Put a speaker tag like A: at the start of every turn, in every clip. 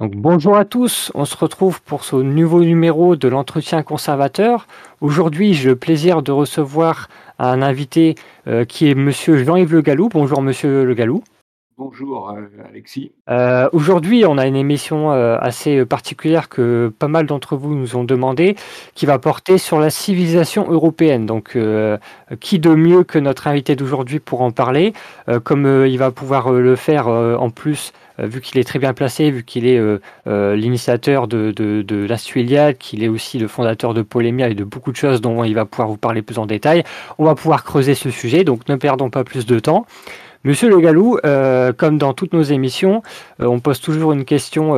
A: Donc, bonjour à tous, on se retrouve pour ce nouveau numéro de l'entretien conservateur. Aujourd'hui, j'ai le plaisir de recevoir un invité euh, qui est Monsieur Jean-Yves Le Gallou. Bonjour Monsieur Le Gallou.
B: Bonjour euh, Alexis.
A: Euh, aujourd'hui, on a une émission assez particulière que pas mal d'entre vous nous ont demandé, qui va porter sur la civilisation européenne. Donc, qui de mieux que notre invité d'aujourd'hui pour en parler, comme il va pouvoir le faire en plus vu qu'il est très bien placé, vu qu'il est euh, euh, l'initiateur de, de, qu'il est aussi le fondateur de Polémia et de beaucoup de choses dont il va pouvoir vous parler plus en détail, on va pouvoir creuser ce sujet, donc ne perdons pas plus de temps. Monsieur Le Gallou, comme dans toutes nos émissions, on pose toujours une question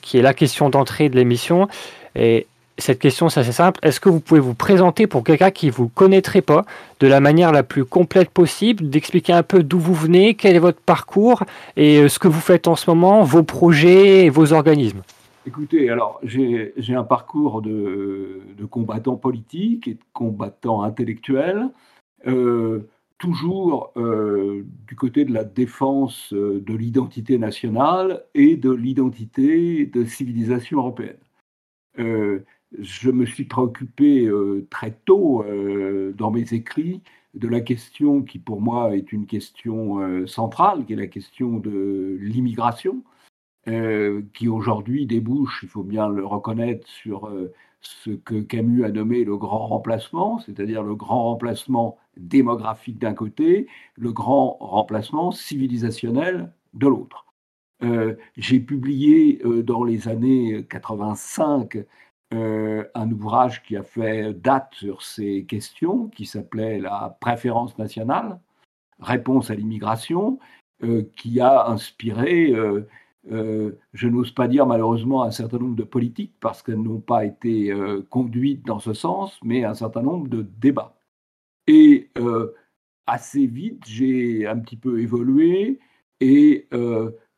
A: qui est la question d'entrée de l'émission. Et cette question, c'est assez simple. Est-ce que vous pouvez vous présenter pour quelqu'un qui ne vous connaîtrait pas de la manière la plus complète possible, d'expliquer un peu d'où vous venez, quel est votre parcours et euh, ce que vous faites en ce moment, vos projets et vos organismes?
B: Écoutez, alors j'ai un parcours de, combattant politique et de combattant intellectuel, euh, toujours euh, du côté de la défense de l'identité nationale et de l'identité de civilisation européenne je me suis préoccupé euh, très tôt euh, dans mes écrits de la question qui pour moi est une question euh, centrale, qui est la question de l'immigration, qui aujourd'hui débouche, il faut bien le reconnaître, sur ce que Camus a nommé le grand remplacement, c'est-à-dire le grand remplacement démographique d'un côté, le grand remplacement civilisationnel de l'autre. J'ai publié dans les années 85 euh, un ouvrage qui a fait date sur ces questions, qui s'appelait La préférence nationale, réponse à l'immigration, euh, qui a inspiré, euh, je n'ose pas dire malheureusement un certain nombre de politiques, parce qu'elles n'ont pas été conduites dans ce sens, mais un certain nombre de débats. Et assez vite, j'ai un petit peu évolué et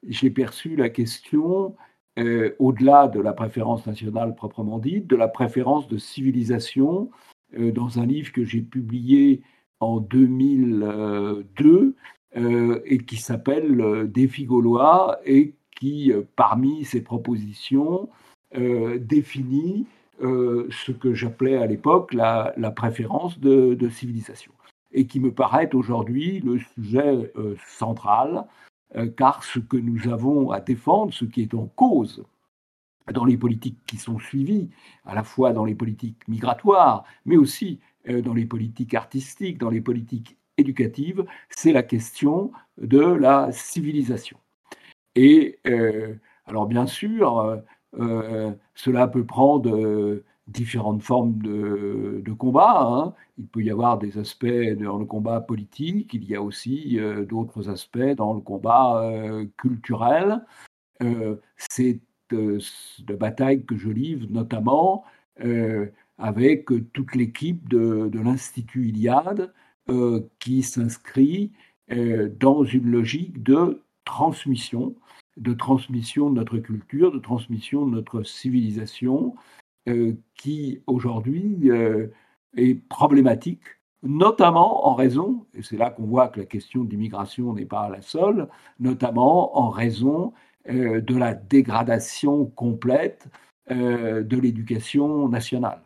B: j'ai perçu la question euh, au-delà de la préférence nationale proprement dite, de la préférence de civilisation, euh, dans un livre que j'ai publié en 2002 euh, et qui s'appelle Défi gaulois et qui, parmi ses propositions, définit ce que j'appelais à l'époque la, préférence de, civilisation et qui me paraît aujourd'hui le sujet central car ce que nous avons à défendre, ce qui est en cause dans les politiques qui sont suivies, à la fois dans les politiques migratoires, mais aussi euh, dans les politiques artistiques, dans les politiques éducatives, c'est la question de la civilisation. Et euh, alors bien sûr, cela peut prendre différentes formes de, combat. Hein. Il peut y avoir des aspects dans le combat politique, il y a aussi euh, d'autres aspects dans le combat euh, culturel. Euh, c'est de bataille que je livre notamment avec toute l'équipe de, l'Institut Iliade qui s'inscrit dans une logique de transmission, de transmission de notre culture, de transmission de notre civilisation, qui aujourd'hui euh, est problématique, notamment en raison, et c'est là qu'on voit que la question d'immigration n'est pas la seule, notamment en raison euh, de la dégradation complète de l'éducation nationale.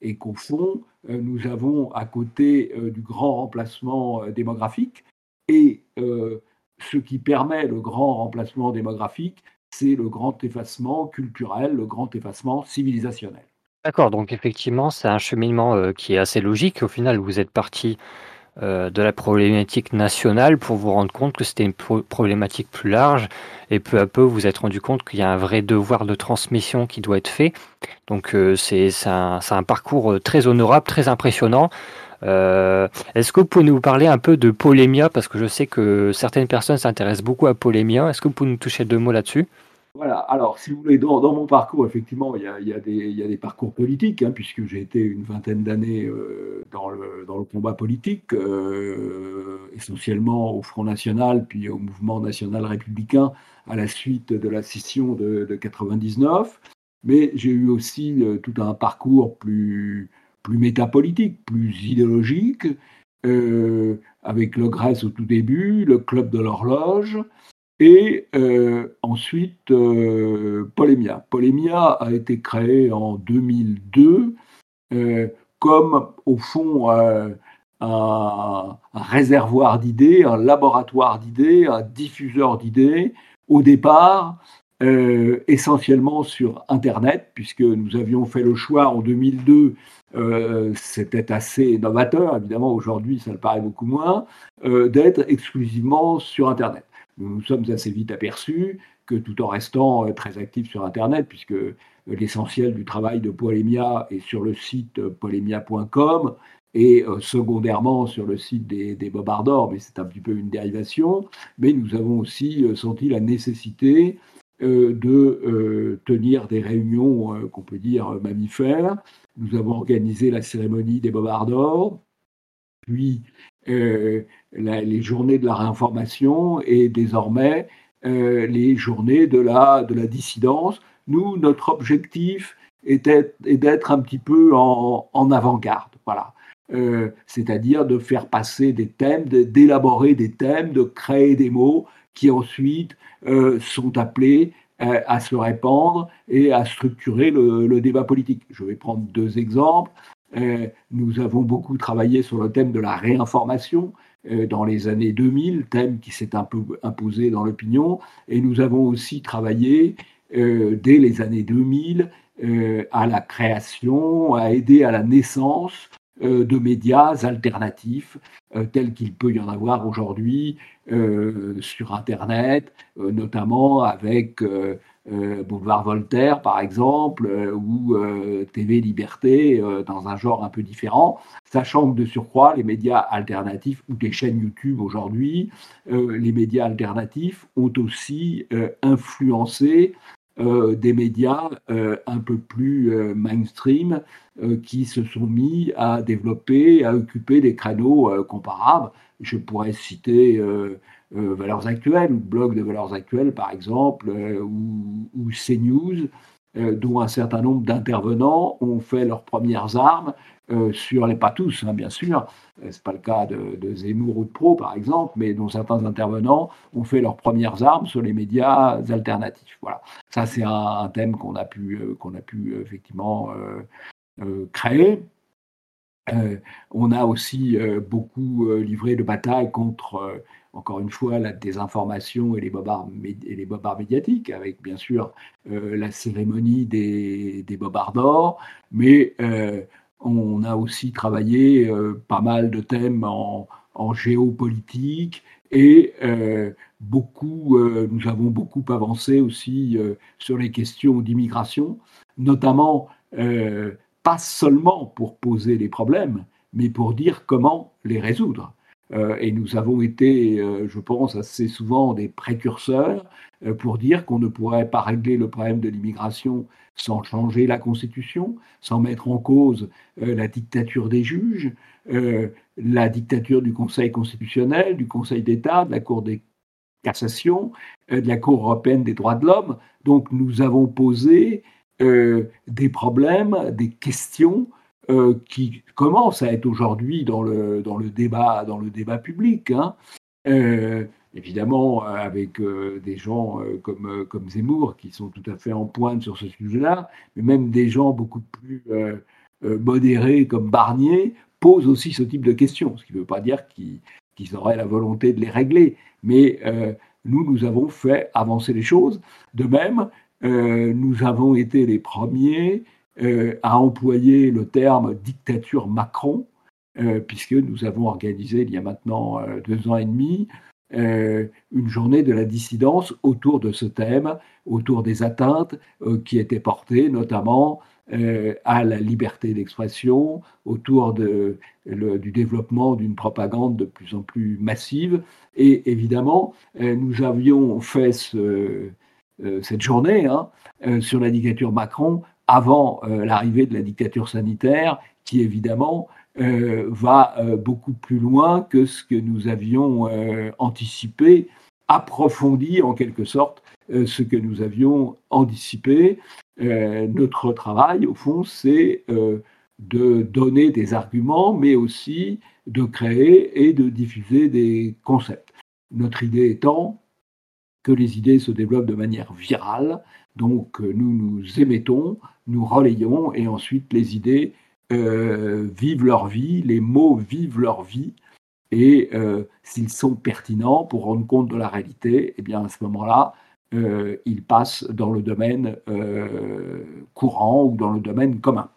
B: Et qu'au fond, nous avons à côté du grand remplacement démographique, et ce qui permet le grand remplacement démographique, c'est le grand effacement culturel, le grand effacement civilisationnel.
A: D'accord, donc effectivement, c'est un cheminement euh, qui est assez logique. Au final, vous êtes parti euh, de la problématique nationale pour vous rendre compte que c'était une problématique plus large, et peu à peu, vous êtes rendu compte qu'il y a un vrai devoir de transmission qui doit être fait. Donc, euh, c'est un, parcours très honorable, très impressionnant. Est-ce que vous pouvez nous parler un peu de Polémia? Parce que je sais que certaines personnes s'intéressent beaucoup à Polémia. Est-ce que vous pouvez nous toucher deux mots là-dessus?
B: Voilà, alors si vous voulez, dans, mon parcours, effectivement, il y a, des, parcours politiques, hein, puisque j'ai été une vingtaine d'années euh, dans, le, combat politique, euh, essentiellement au Front National, puis au Mouvement National Républicain, à la suite de la scission de, de 99. Mais j'ai eu aussi euh, tout un parcours plus, métapolitique, plus idéologique, avec le Grèce au tout début, le Club de l'horloge, et ensuite Polémia. Polémia a été créé en 2002 comme, au fond, un, réservoir d'idées, un laboratoire d'idées, un diffuseur d'idées, au départ, euh, essentiellement sur Internet, puisque nous avions fait le choix en 2002, euh, c'était assez novateur, évidemment aujourd'hui ça le paraît beaucoup moins, euh, d'être exclusivement sur Internet. Nous nous sommes assez vite aperçus que tout en restant très actifs sur Internet, puisque l'essentiel du travail de Polémia est sur le site polémia.com, et euh, secondairement sur le site des, des Bobardors, mais c'est un petit peu une dérivation. Mais nous avons aussi euh, senti la nécessité euh, de tenir des réunions qu'on peut dire mammifères. Nous avons organisé la cérémonie des Bobardors, puis les journées de la réinformation et désormais les journées de la, de la dissidence. Nous, notre objectif est d'être un petit peu en, en avant-garde. Voilà. Euh, c'est-à-dire de faire passer des thèmes, d'élaborer des thèmes, de créer des mots qui ensuite euh, sont appelés euh, à se répandre et à structurer le, débat politique. Je vais prendre deux exemples. Nous avons beaucoup travaillé sur le thème de la réinformation dans les années 2000, thème qui s'est un peu imposé dans l'opinion, et nous avons aussi travaillé dès les années 2000 à la création, à aider à la naissance euh, de médias alternatifs euh, tels qu'il peut y en avoir aujourd'hui euh, sur Internet, notamment avec Boulevard Voltaire, par exemple, ou TV Liberté, dans un genre un peu différent, sachant que de surcroît, les médias alternatifs ou des chaînes YouTube aujourd'hui, les médias alternatifs ont aussi influencé euh, des médias euh, un peu plus euh, mainstream qui se sont mis à développer, à occuper des créneaux comparables. Je pourrais citer Valeurs Actuelles, ou Blog de Valeurs Actuelles par exemple, ou, ou CNews, dont un certain nombre d'intervenants ont fait leurs premières armes euh, sur les pas tous, hein, bien sûr, euh, c'est pas le cas de, Zemmour ou de Pro par exemple, mais dont certains intervenants ont fait leurs premières armes sur les médias alternatifs. Voilà, ça c'est un, thème qu'on a pu euh, qu'on a pu effectivement créer. on a aussi beaucoup livré de batailles contre encore une fois, la désinformation et les bobards, médiatiques, avec bien sûr la cérémonie des, des bobards d'or, mais on a aussi travaillé euh, pas mal de thèmes en, géopolitique et euh, beaucoup, euh, nous avons beaucoup avancé aussi sur les questions d'immigration, notamment pas seulement pour poser les problèmes, mais pour dire comment les résoudre. Et nous avons été, je pense, assez souvent des précurseurs pour dire qu'on ne pourrait pas régler le problème de l'immigration sans changer la Constitution, sans mettre en cause euh, la dictature des juges, euh, la dictature du Conseil constitutionnel, du Conseil d'État, de la Cour des cassations, euh, de la Cour européenne des droits de l'homme. Donc nous avons posé des problèmes, des questions qui commencent à être aujourd'hui dans le, dans, le débat, dans le débat public. Hein évidemment euh, avec euh, des gens euh, comme, comme Zemmour qui sont tout à fait en pointe sur ce sujet-là, mais même des gens beaucoup plus modérés comme Barnier posent aussi ce type de questions, ce qui ne veut pas dire qu'ils auraient la volonté de les régler, mais nous, nous avons fait avancer les choses. De même, nous avons été les premiers à employer le terme dictature Macron, puisque nous avons organisé il y a maintenant deux ans et demi euh, une journée de la dissidence autour de ce thème, autour des atteintes euh, qui étaient portées notamment euh, à la liberté d'expression, autour du développement d'une propagande de plus en plus massive. Et évidemment, nous avions fait ce, cette journée hein, sur la dictature Macron avant l'arrivée de la dictature sanitaire, qui évidemment euh, va euh, beaucoup plus loin que ce que nous avions euh, anticipé, approfondi en quelque sorte ce que nous avions anticipé. notre travail, au fond, c'est de donner des arguments, mais aussi de créer et de diffuser des concepts. Notre idée étant que les idées se développent de manière virale. Donc nous nous émettons, nous relayons et ensuite les idées vivent leur vie, les mots vivent leur vie et s'ils sont pertinents pour rendre compte de la réalité, eh bien à ce moment-là, euh, ils passent dans le domaine euh, courant ou dans le domaine commun.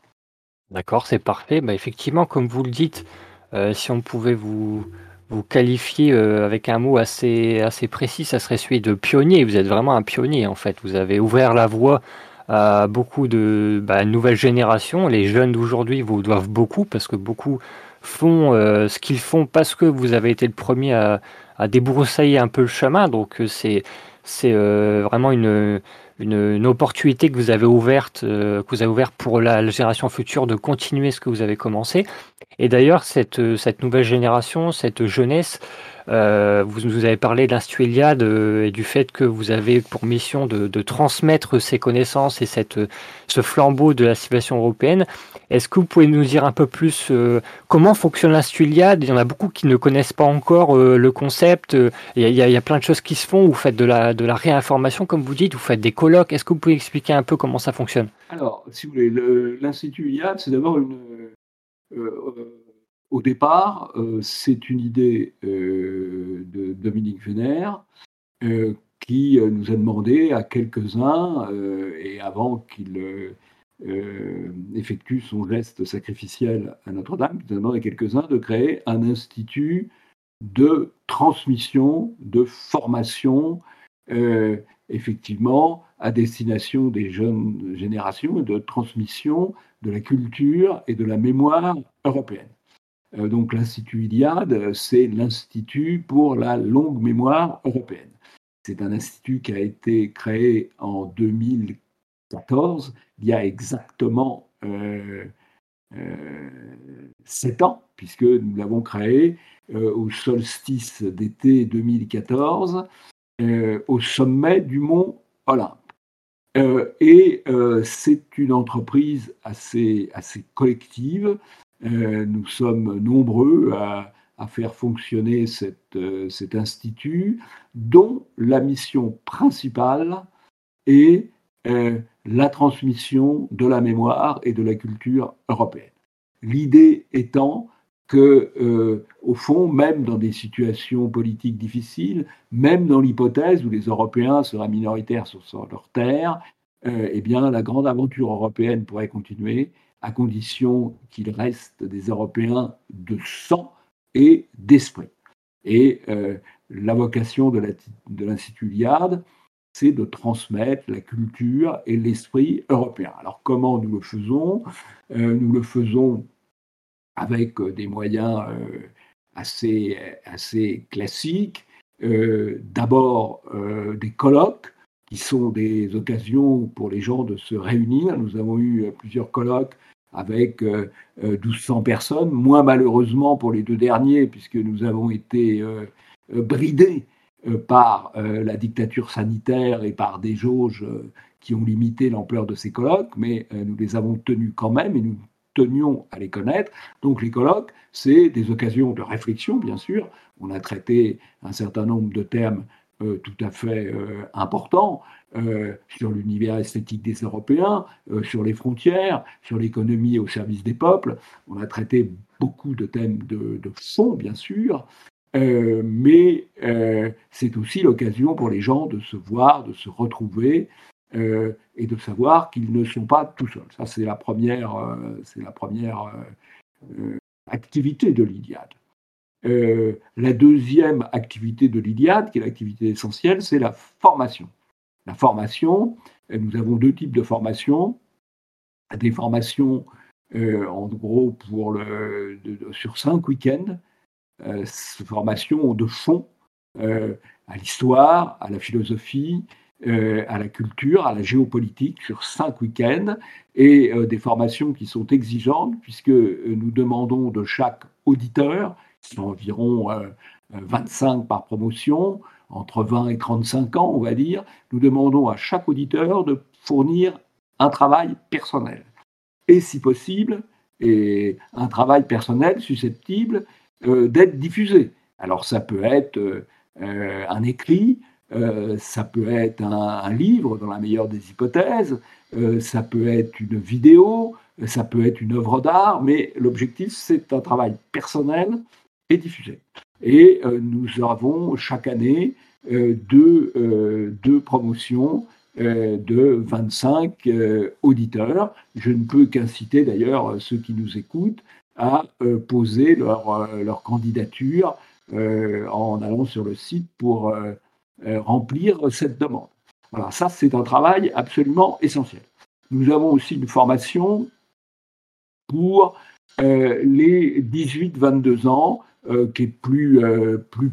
A: D'accord, c'est parfait. Bah, effectivement, comme vous le dites, euh, si on pouvait vous, vous qualifier avec un mot assez, assez précis, ça serait celui de pionnier. Vous êtes vraiment un pionnier en fait. Vous avez ouvert la voie à beaucoup de bah, nouvelles générations. Les jeunes d'aujourd'hui vous doivent beaucoup parce que beaucoup font ce qu'ils font parce que vous avez été le premier à, à débroussailler un peu le chemin. Donc c'est c'est euh, vraiment une, une, opportunité que vous avez ouverte, euh, que vous avez ouverte pour la, génération future de continuer ce que vous avez commencé. Et d'ailleurs, cette, cette nouvelle génération, cette jeunesse, euh, vous nous avez parlé de l'Institut Eliade et du fait que vous avez pour mission de, transmettre ces connaissances et cette, ce flambeau de la civilisation européenne. Est-ce que vous pouvez nous dire un peu plus euh, comment fonctionne l'Institut Iliade? Il y en a beaucoup qui ne connaissent pas encore euh, le concept. Il y, a, plein de choses qui se font. Vous faites de la, de la réinformation, comme vous dites. Vous faites des colloques. Est-ce que vous pouvez expliquer un peu comment ça fonctionne?
B: Alors, si vous voulez, l'Institut Iliade, c'est d'abord une. Euh, au départ, c'est une idée de Dominique Vénère qui nous a demandé à quelques-uns, et avant qu'il euh, effectue son geste sacrificiel à Notre-Dame, qui demande à quelques-uns de créer un institut de transmission, de formation, euh, effectivement, à destination des jeunes générations, de transmission de la culture et de la mémoire européenne. Euh, donc l'Institut Iliade, c'est l'Institut pour la longue mémoire européenne. C'est un institut qui a été créé en 2014 14, il y a exactement euh, euh, sept ans, puisque nous l'avons créé euh, au solstice d'été 2014, au sommet du mont Olympe. et c'est une entreprise assez, assez collective. nous sommes nombreux à, à faire fonctionner cet institut, dont la mission principale est la transmission de la mémoire et de la culture européenne. L'idée étant que, euh, au fond, même dans des situations politiques difficiles, même dans l'hypothèse où les Européens seraient minoritaires sur, leur terre, euh, eh bien, la grande aventure européenne pourrait continuer à condition qu'il reste des Européens de sang et d'esprit. Et euh, la vocation de l'Institut Liard, c'est de transmettre la culture et l'esprit européen. Alors comment nous le faisons? Nous le faisons avec euh, des moyens euh, assez, assez classiques. D'abord des colloques qui sont des occasions pour les gens de se réunir. Nous avons eu plusieurs colloques avec 1200 personnes, moins malheureusement pour les deux derniers, puisque nous avons été bridés euh, par euh, la dictature sanitaire et par des jauges euh, qui ont limité l'ampleur de ces colloques, mais nous les avons tenus quand même et nous tenions à les connaître. Donc les colloques, c'est des occasions de réflexion, bien sûr. On a traité un certain nombre de thèmes tout à fait importants sur l'univers esthétique des Européens, sur les frontières, sur l'économie au service des peuples. On a traité beaucoup de thèmes de, fond, bien sûr, euh, mais euh, c'est aussi l'occasion pour les gens de se voir, de se retrouver euh, et de savoir qu'ils ne sont pas tout seuls. Ça, c'est la première, c'est la première activité de l'Iliade. la deuxième activité de l'Iliade, qui est l'activité essentielle, c'est la formation. La formation, nous avons deux types de formation. Des formations, en gros, pour le, sur cinq week-ends, euh, formation de fond euh, à l'histoire, à la philosophie, euh, à la culture, à la géopolitique sur cinq week-ends et des formations qui sont exigeantes puisque nous demandons de chaque auditeur, qui sont environ 25 par promotion, entre 20 et 35 ans, on va dire, nous demandons à chaque auditeur de fournir un travail personnel. Et si possible, et un travail personnel susceptible euh, d'être diffusé. Alors ça peut être euh, un écrit, ça peut être un, livre, dans la meilleure des hypothèses, ça peut être une vidéo, ça peut être une œuvre d'art, mais l'objectif, c'est un travail personnel et diffusé. Et nous avons chaque année deux, deux promotions de 25 auditeurs. Je ne peux qu'inciter d'ailleurs ceux qui nous écoutent à poser leur, leur candidature en allant sur le site pour remplir cette demande. Voilà, ça c'est un travail absolument essentiel. Nous avons aussi une formation pour les 18-22 ans qui est plus,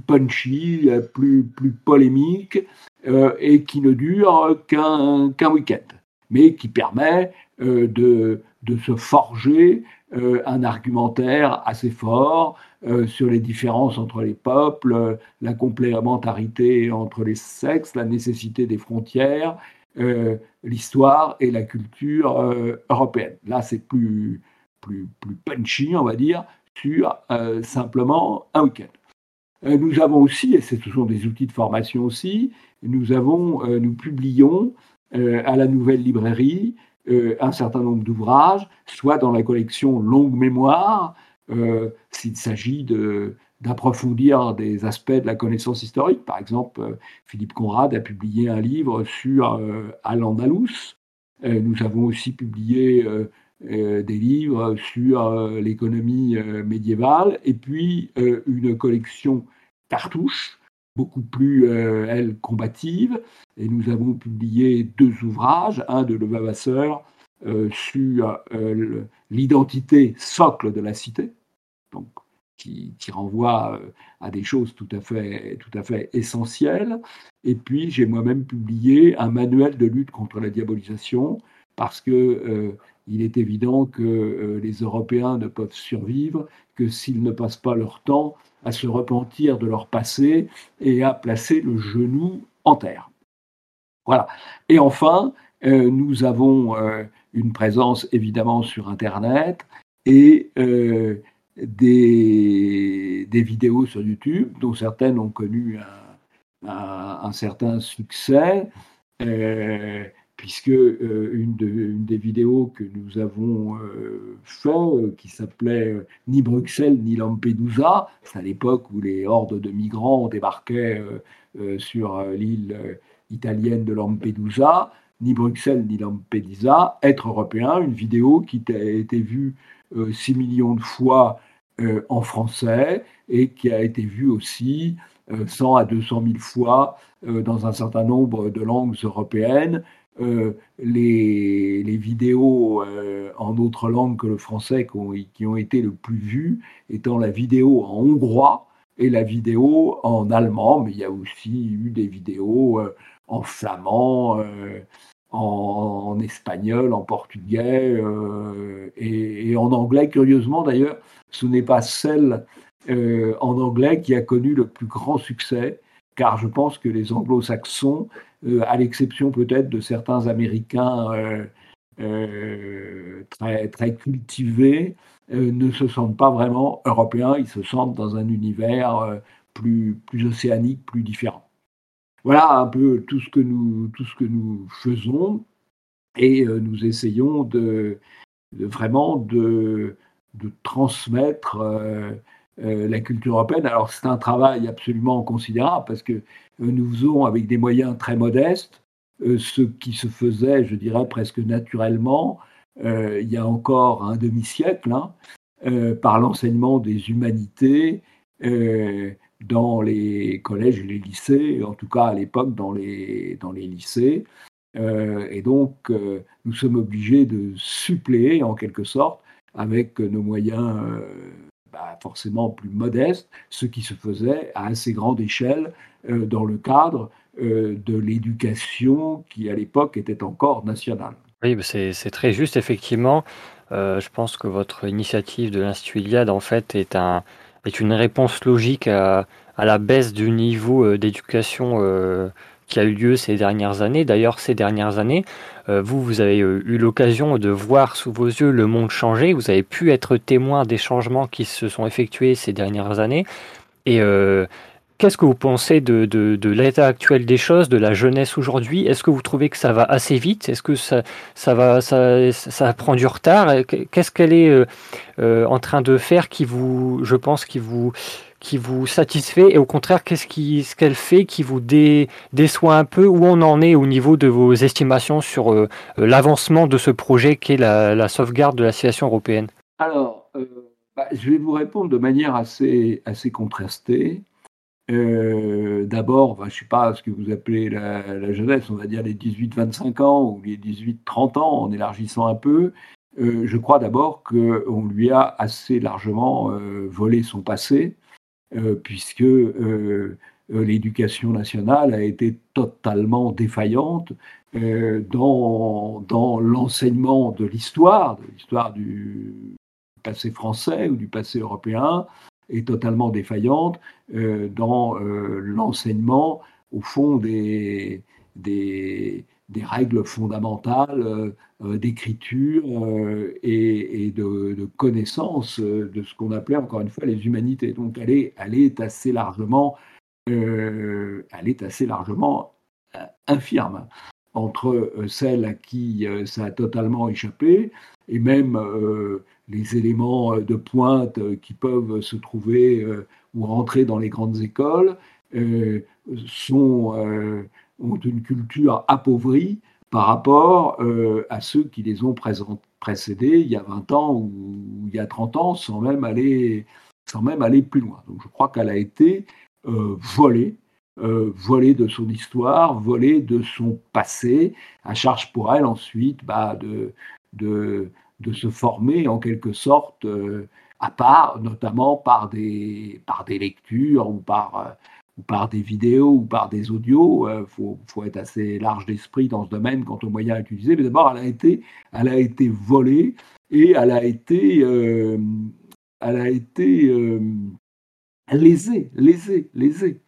B: punchy, plus, polémique, euh, et qui ne dure qu'un week-end, mais qui permet euh, de, de, se forger euh, un argumentaire assez fort sur les différences entre les peuples, la complémentarité entre les sexes, la nécessité des frontières, l'histoire et la culture européenne. Là, c'est plus, plus, punchy, on va dire, sur simplement un week-end. Nous avons aussi, et ce sont des outils de formation aussi, nous, avons, euh, nous publions euh, à la nouvelle librairie euh, un certain nombre d'ouvrages, soit dans la collection Longue Mémoire, s'il s'agit d'approfondir des aspects de la connaissance historique. Par exemple, Philippe Conrad a publié un livre sur Al-Andalus. nous avons aussi publié des livres sur l'économie médiévale et puis une collection cartouche beaucoup plus, euh, elle, combative. Et nous avons publié deux ouvrages, un de Levavasseur euh, sur euh, l'identité socle de la cité, donc, qui, qui renvoie euh, à des choses tout à fait, tout à fait essentielles. Et puis, j'ai moi-même publié un manuel de lutte contre la diabolisation, parce que il est évident que les Européens ne peuvent survivre que s'ils ne passent pas leur temps à se repentir de leur passé et à placer le genou en terre. Voilà. Et enfin, euh, nous avons euh, une présence évidemment sur Internet et euh, des, vidéos sur YouTube, dont certaines ont connu un certain succès puisque euh, une, des vidéos que nous avons euh, fait, euh, qui s'appelait Ni Bruxelles ni Lampedusa, c'est à l'époque où les hordes de migrants débarquaient sur l'île italienne de Lampedusa, ni Bruxelles ni Lampedusa, être européen, une vidéo qui a été vue 6 millions de fois en français et qui a été vue aussi 100 à 200 000 fois dans un certain nombre de langues européennes euh, les, vidéos euh, en autre langue que le français qui ont, été le plus vues étant la vidéo en hongrois et la vidéo en allemand, mais il y a aussi eu des vidéos euh, en flamand, en, espagnol, en portugais et, en anglais. Curieusement d'ailleurs, ce n'est pas celle en anglais qui a connu le plus grand succès, car je pense que les anglo-saxons à l'exception peut-être de certains Américains euh, euh, très, très cultivés, ne se sentent pas vraiment européens, ils se sentent dans un univers plus, plus océanique, plus différent. Voilà un peu tout ce que nous, tout ce que nous faisons et nous essayons de, vraiment de, de transmettre euh, la culture européenne. Alors c'est un travail absolument considérable parce que euh, nous faisons avec des moyens très modestes euh, ce qui se faisait, je dirais, presque naturellement il y a encore un demi-siècle hein, par l'enseignement des humanités dans les collèges et les lycées, en tout cas à l'époque dans les, dans les lycées. et donc, nous sommes obligés de suppléer en quelque sorte avec nos moyens bah, forcément plus modeste, ce qui se faisait à assez grande échelle euh, dans le cadre euh, de l'éducation qui à l'époque était encore nationale.
A: Oui, bah, c'est très juste, effectivement. Euh, je pense que votre initiative de l'Institut Iliade, en fait, est, un, est une réponse logique à la baisse du niveau d'éducation qui a eu lieu ces dernières années. D'ailleurs, ces dernières années, euh, vous, vous avez euh, eu l'occasion de voir sous vos yeux le monde changer. Vous avez pu être témoin des changements qui se sont effectués ces dernières années. Et, euh, Qu'est-ce que vous pensez de, de, l'état actuel des choses, de la jeunesse aujourd'hui? Est-ce que vous trouvez que ça va assez vite? Est-ce que ça, ça, va, ça, ça, prend du retard? Qu'est-ce qu'elle est, en train de faire qui vous, je pense, qui vous, qui vous satisfait Et au contraire, qu'est-ce qu'elle fait qui vous déçoit un peu? Où on en est au niveau de vos estimations sur euh, l'avancement de ce projet qui est la, la, sauvegarde de la situation européenne?
B: Alors, bah, je vais vous répondre de manière assez, contrastée. Euh, d'abord, je ne sais pas ce que vous appelez la, jeunesse, on va dire les 18-25 ans ou les 18-30 ans, en élargissant un peu. Euh, je crois d'abord qu'on lui a assez largement euh, volé son passé, puisque l'éducation nationale a été totalement défaillante dans, l'enseignement de l'histoire, de l'histoire du passé français ou du passé européen, est totalement défaillante euh, dans euh, l'enseignement, au fond, des, règles fondamentales euh, d'écriture et, de, connaissance de ce qu'on appelait encore une fois les humanités. Donc elle est, assez largement, elle est assez largement infirme entre celles à qui ça a totalement échappé et même les éléments euh, de pointe euh, qui peuvent se trouver euh, ou rentrer dans les grandes écoles sont, ont une culture appauvrie par rapport à ceux qui les ont précédés il y a 20 ans ou il y a 30 ans sans même aller, sans même aller plus loin. Donc je crois qu'elle a été volée, volée de son histoire, volée de son passé, à charge pour elle ensuite bah, de, de, de se former en quelque sorte euh, à part, notamment par des, par des lectures ou par, euh, ou par des vidéos ou par des audios. Il euh, faut, être assez large d'esprit dans ce domaine quant aux moyens utilisés. Mais d'abord, elle a été, elle a été volée et elle a été, elle a été lésée, lésée, lésée.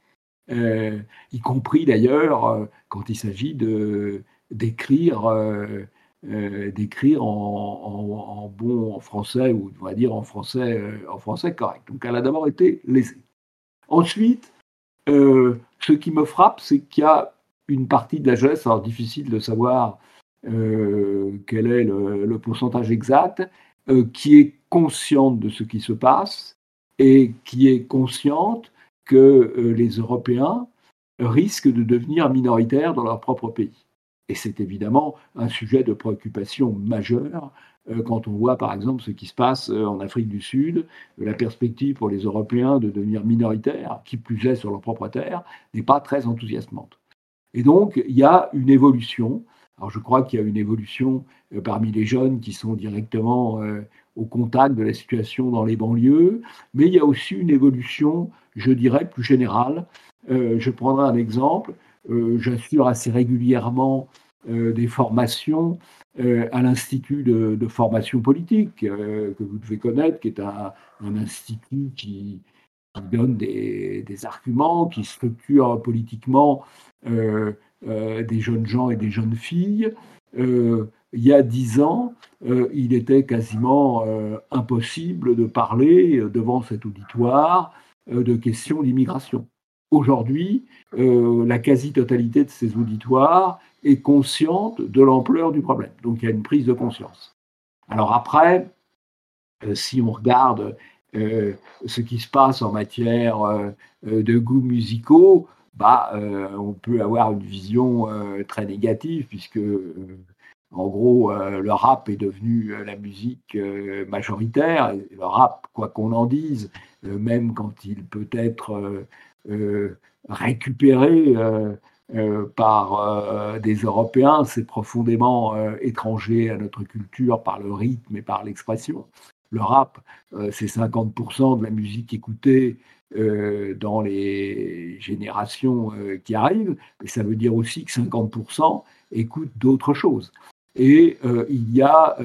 B: y compris d'ailleurs quand il s'agit de d'écrire euh, en, bon français, ou on va dire en français, euh, en français correct. Donc elle a d'abord été lésée. Ensuite, euh, ce qui me frappe, c'est qu'il y a une partie de la jeunesse, alors difficile de savoir quel est le, pourcentage exact, qui est consciente de ce qui se passe et qui est consciente que les Européens risquent de devenir minoritaires dans leur propre pays. Et c'est évidemment un sujet de préoccupation majeur euh, quand on voit par exemple ce qui se passe euh, en Afrique du Sud, la perspective pour les Européens de devenir minoritaires, qui plus est sur leur propre terre, n'est pas très enthousiasmante. Et donc il y a une évolution. Alors je crois qu'il y a une évolution euh, parmi les jeunes qui sont directement au contact de la situation dans les banlieues, mais il y a aussi une évolution, je dirais, plus générale. je prendrai un exemple. Euh, j'assure assez régulièrement euh, des formations euh, à l'Institut de, formation politique, que vous devez connaître, qui est un, institut qui, donne des, arguments, qui structure politiquement des jeunes gens et des jeunes filles. il y a dix ans, il était quasiment impossible de parler devant cet auditoire de questions d'immigration. Aujourd'hui, euh, la quasi-totalité de ces auditoires est consciente de l'ampleur du problème. Donc il y a une prise de conscience. Alors après, euh, si on regarde euh, ce qui se passe en matière de goûts musicaux, bah, on peut avoir une vision très négative puisque en gros, le rap est devenu la musique majoritaire. le rap, quoi qu'on en dise, même quand il peut être euh, récupéré euh, euh, par des Européens, c'est profondément étranger à notre culture par le rythme et par l'expression. Le rap, c'est 50% de la musique écoutée dans les générations qui arrivent, mais ça veut dire aussi que 50% écoutent d'autres choses. Et il y a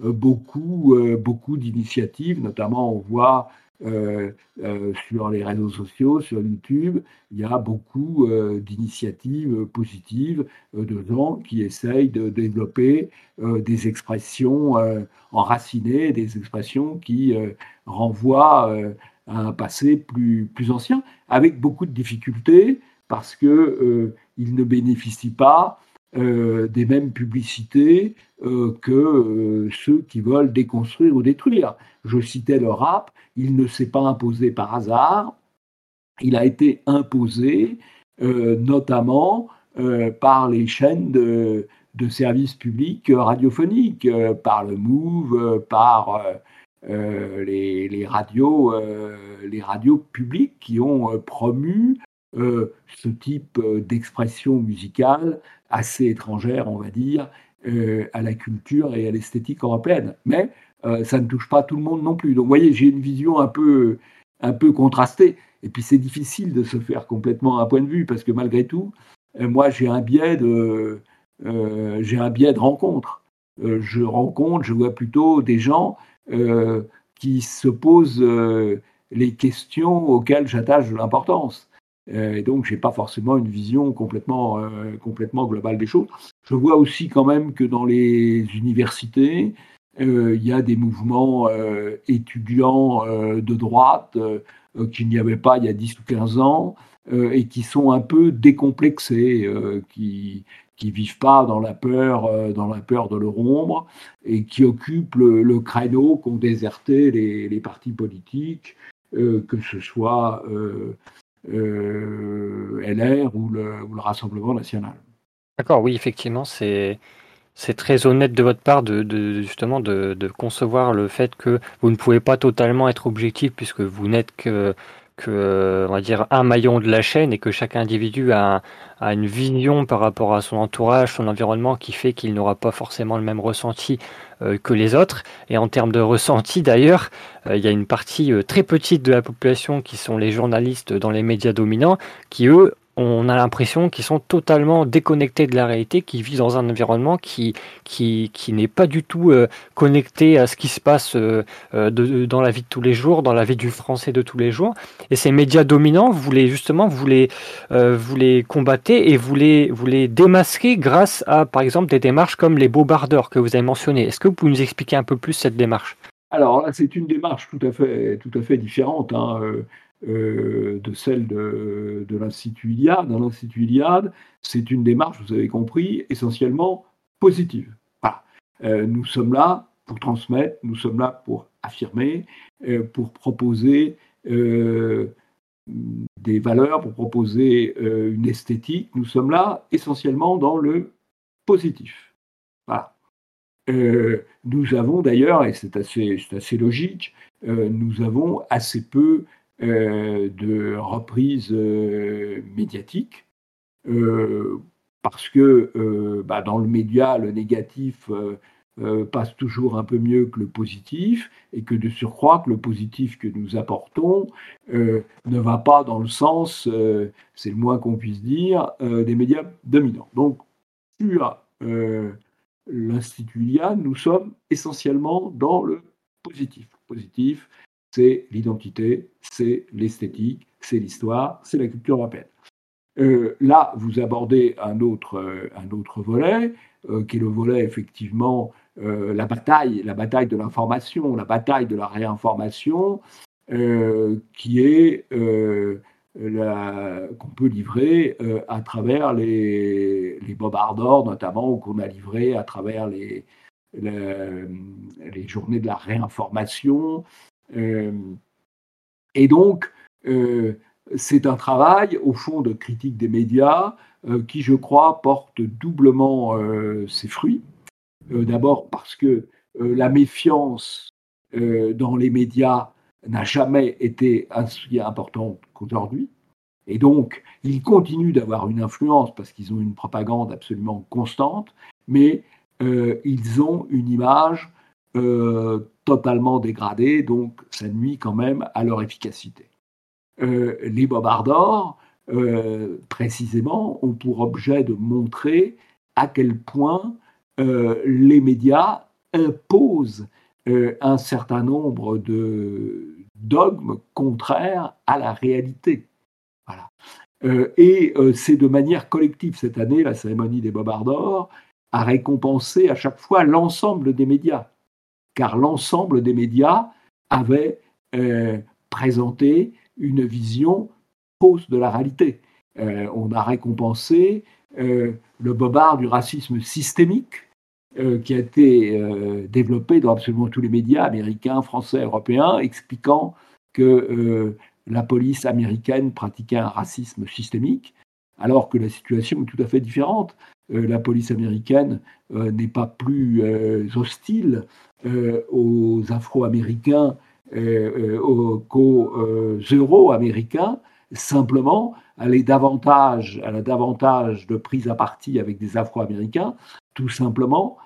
B: beaucoup, beaucoup d'initiatives, notamment on voit euh, euh, sur les réseaux sociaux, sur YouTube, il y a beaucoup euh, d'initiatives positives de gens qui essayent de développer des expressions enracinées, des expressions qui renvoient un passé plus, plus ancien, avec beaucoup de difficultés, parce qu'ils ne bénéficient pas euh, des mêmes publicités euh, que ceux qui veulent déconstruire ou détruire. Je citais le rap, il ne s'est pas imposé par hasard, il a été imposé notamment par les chaînes de, services publics radiophoniques, par le MOVE, par euh, les, radios, euh, les radios publiques qui ont euh, promu ce type d'expression musicale assez étrangère, on va dire, à la culture et à l'esthétique européenne. Mais ça ne touche pas tout le monde non plus. Donc, vous voyez, j'ai une vision un peu, un peu contrastée. Et puis, c'est difficile de se faire complètement un point de vue parce que malgré tout, moi, j'ai un biais de, j'ai un biais de rencontre. je rencontre, je vois plutôt des gens euh, qui se posent euh, les questions auxquelles j'attache de l'importance. Euh, et donc, je n'ai pas forcément une vision complètement, complètement globale des choses. Je vois aussi quand même que dans les universités, il y a des mouvements étudiants de droite qu'il n'y avait pas il y a 10 ou 15 ans et qui sont un peu décomplexés, qui, qui vivent pas dans la peur, euh, dans la peur de leur ombre, et qui occupent le, créneau qu'ont déserté les, partis politiques, euh, que ce soit euh, LR ou le, Rassemblement national.
A: D'accord, oui, effectivement, c'est très honnête de votre part de, justement de, concevoir le fait que vous ne pouvez pas totalement être objectif puisque vous n'êtes que que on va dire un maillon de la chaîne et que chaque individu a, a, une vision par rapport à son entourage, son environnement qui fait qu'il n'aura pas forcément le même ressenti euh, que les autres. Et en termes de ressenti d'ailleurs, euh, il y a une partie euh, très petite de la population qui sont les journalistes dans les médias dominants qui eux on a l'impression qu'ils sont totalement déconnectés de la réalité, qu'ils vivent dans un environnement qui, qui, qui n'est pas du tout euh, connecté à ce qui se passe euh, euh, dans la vie de tous les jours, dans la vie du français de tous les jours. Et ces médias dominants, vous les, justement, vous les, vous les combattez et vous les, vous les démasquez grâce à, par exemple, des démarches comme les bobardeurs que vous avez mentionné. Est-ce que vous pouvez nous expliquer un peu plus cette démarche?
B: Alors là, c'est une démarche tout à fait, tout à fait différente. Hein. Euh, de celle de, l'Institut Iliade. Dans l'Institut Iliade, c'est une démarche, vous avez compris, essentiellement positive. Euh, nous sommes là pour transmettre, nous sommes là pour affirmer, euh, pour proposer des valeurs, pour proposer une esthétique. Nous sommes là essentiellement dans le positif. nous avons d'ailleurs, et c'est assez, assez, logique, nous avons assez peu de reprise euh, médiatique, euh, parce que bah, dans le média, le négatif passe toujours un peu mieux que le positif, et que de surcroît, que le positif que nous apportons ne va pas dans le sens, c'est le moins qu'on puisse dire, des médias dominants. Donc, sur l'Institut LIA, nous sommes essentiellement dans le positif. Positif, c'est l'identité, c'est l'esthétique, c'est l'histoire, c'est la culture européenne. Euh, là, vous abordez un autre, euh, un volet, euh, qui est le volet effectivement la bataille, de l'information, la bataille de la réinformation, qui est qu'on peut livrer à travers les, les notamment, ou qu'on a livré à travers les, journées de la réinformation, et donc, euh, c'est un travail, au fond, de critique des médias euh, qui, je crois, porte doublement ses fruits. D'abord parce que la méfiance dans les médias n'a jamais été aussi importante qu'aujourd'hui. Et donc, ils continuent d'avoir une influence parce qu'ils ont une propagande absolument constante, mais ils ont une image totalement dégradés, donc ça nuit quand même à leur efficacité. Euh, les bobards euh, précisément, ont pour objet de montrer à quel point euh, les médias imposent un certain nombre de dogmes contraires à la réalité. Voilà. et c'est de manière collective cette année, la cérémonie des bobards a récompensé à chaque fois l'ensemble des médias car l'ensemble des médias avait euh, présenté une vision fausse de la réalité. on a récompensé le bobard du racisme systémique qui a été développé dans absolument tous les médias américains, français, européens, expliquant que la police américaine pratiquait un racisme systémique, alors que la situation est tout à fait différente. Euh, la police américaine euh, n'est pas plus euh, hostile aux Afro-Américains qu'aux Euro-Américains. Simplement, elle, davantage, elle a davantage de prise à partie avec des Afro-Américains, tout simplement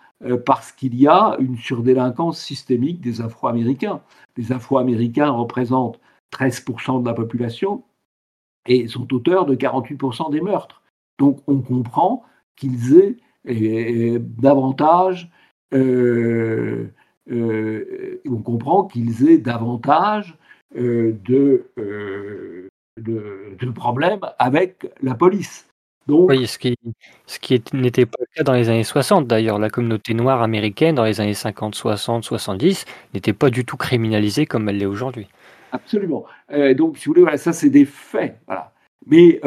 B: parce qu'il y a une surdélinquance systémique des Afro-Américains. Les Afro-Américains représentent 13% de la population et sont auteurs de 48% des meurtres. Donc on comprend qu'ils aient davantage, euh, euh, on comprend qu'ils aient davantage euh, de, de, problèmes avec la police.
A: Donc, oui, ce qui, ce qui n'était pas le cas dans les années 60 d'ailleurs. La communauté noire américaine dans les années 50, 60, 70 n'était pas du tout criminalisée comme elle l'est aujourd'hui.
B: Absolument. donc, si vous voulez, ça c'est des faits. Voilà. Mais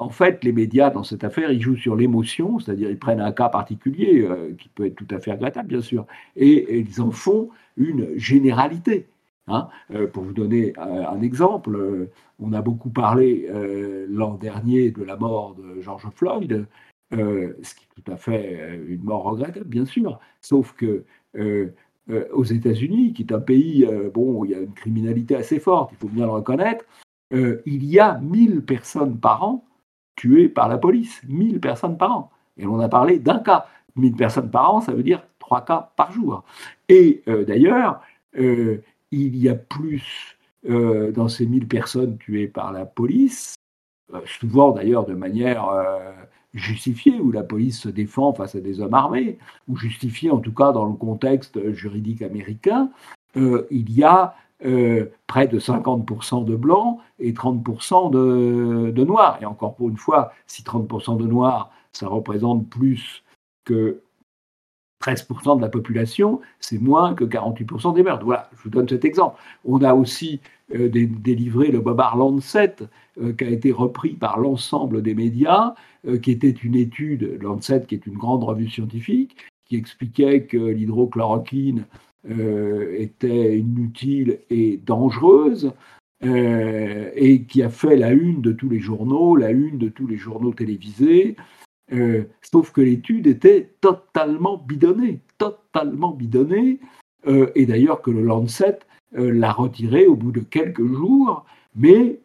B: en fait, les médias, dans cette affaire, ils jouent sur l'émotion, c'est-à-dire ils prennent un cas particulier, euh, qui peut être tout à fait regrettable, bien sûr, et, ils en font une généralité. Hein. Euh, pour vous donner un, exemple, on a beaucoup parlé euh, l'an dernier de la mort de George Floyd, ce qui est tout à fait une mort regrettable, bien sûr, sauf que aux États-Unis, qui est un pays bon, où il y a une criminalité assez forte, il faut bien le reconnaître, il y a 1000 personnes par an tués par la police, 1000 personnes par an. Et on a parlé d'un cas. 1000 personnes par an, ça veut dire trois cas par jour. Et euh, d'ailleurs, euh, il y a plus euh, dans ces 1000 personnes tuées par la police, souvent d'ailleurs de manière justifiée, où la police se défend face à des hommes armés, ou justifiée en tout cas dans le contexte juridique américain, il y a euh, près de 50% de blancs et 30% de, noirs. Et encore pour une fois, si 30% de noirs, ça représente plus que 13% de la population, c'est moins que 48% des meurtres. Voilà, je vous donne cet exemple. On a aussi euh, délivré le Bobard Lancet, euh, qui a été repris par l'ensemble des médias, qui était une étude, Lancet, qui est une grande revue scientifique, qui expliquait que l'hydrochloroquine était inutile et dangereuse, euh, et qui a fait la une de tous les journaux, la une de tous les journaux télévisés, euh, sauf que l'étude était totalement bidonnée, totalement bidonnée, et d'ailleurs que le Lancet l'a retiré au bout de quelques jours, mais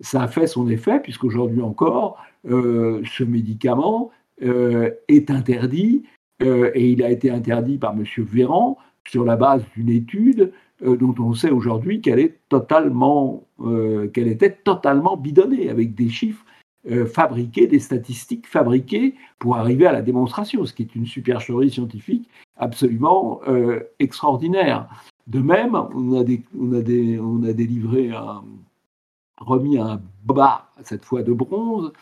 B: ça a fait son effet, puisqu'aujourd'hui encore, ce médicament est interdit, et il a été interdit par M. Véran, sur la base d'une étude euh, dont on sait aujourd'hui qu'elle est totalement, euh, qu'elle était totalement bidonnée avec des chiffres euh, fabriqués, des statistiques fabriquées pour arriver à la démonstration, ce qui est une supercherie scientifique absolument extraordinaire. De même, on a, on a, on a délivré un, remis un bas, cette fois de bronze,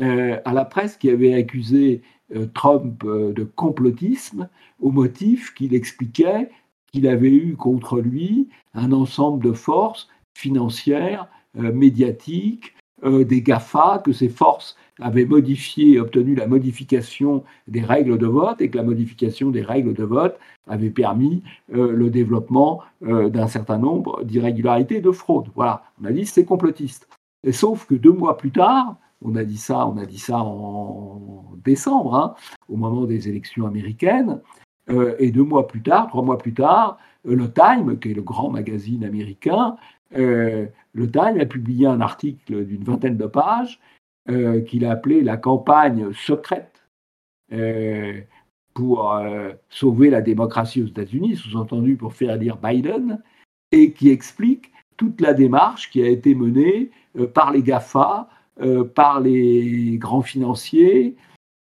B: à la presse qui avait accusé euh, Trump euh, de complotisme au motif qu'il expliquait qu'il avait eu contre lui un ensemble de forces financières, euh, médiatiques, des GAFA, que ces forces avaient modifié, obtenu la modification des règles de vote et que la modification des règles de vote avait permis le développement d'un certain nombre d'irrégularités et de fraudes. Voilà, on a dit c'est complotiste. Et sauf que deux mois plus tard, on a dit ça, on a dit ça en décembre, hein, au moment des élections américaines. Euh, et deux mois plus tard, trois mois plus tard, euh, le Time, qui est le grand magazine américain, euh, le Time a publié un article d'une vingtaine de pages qu'il a appelé la campagne secrète pour sauver la démocratie aux États-Unis, sous-entendu pour faire élire Biden, et qui explique toute la démarche qui a été menée par les GAFA par les grands financiers,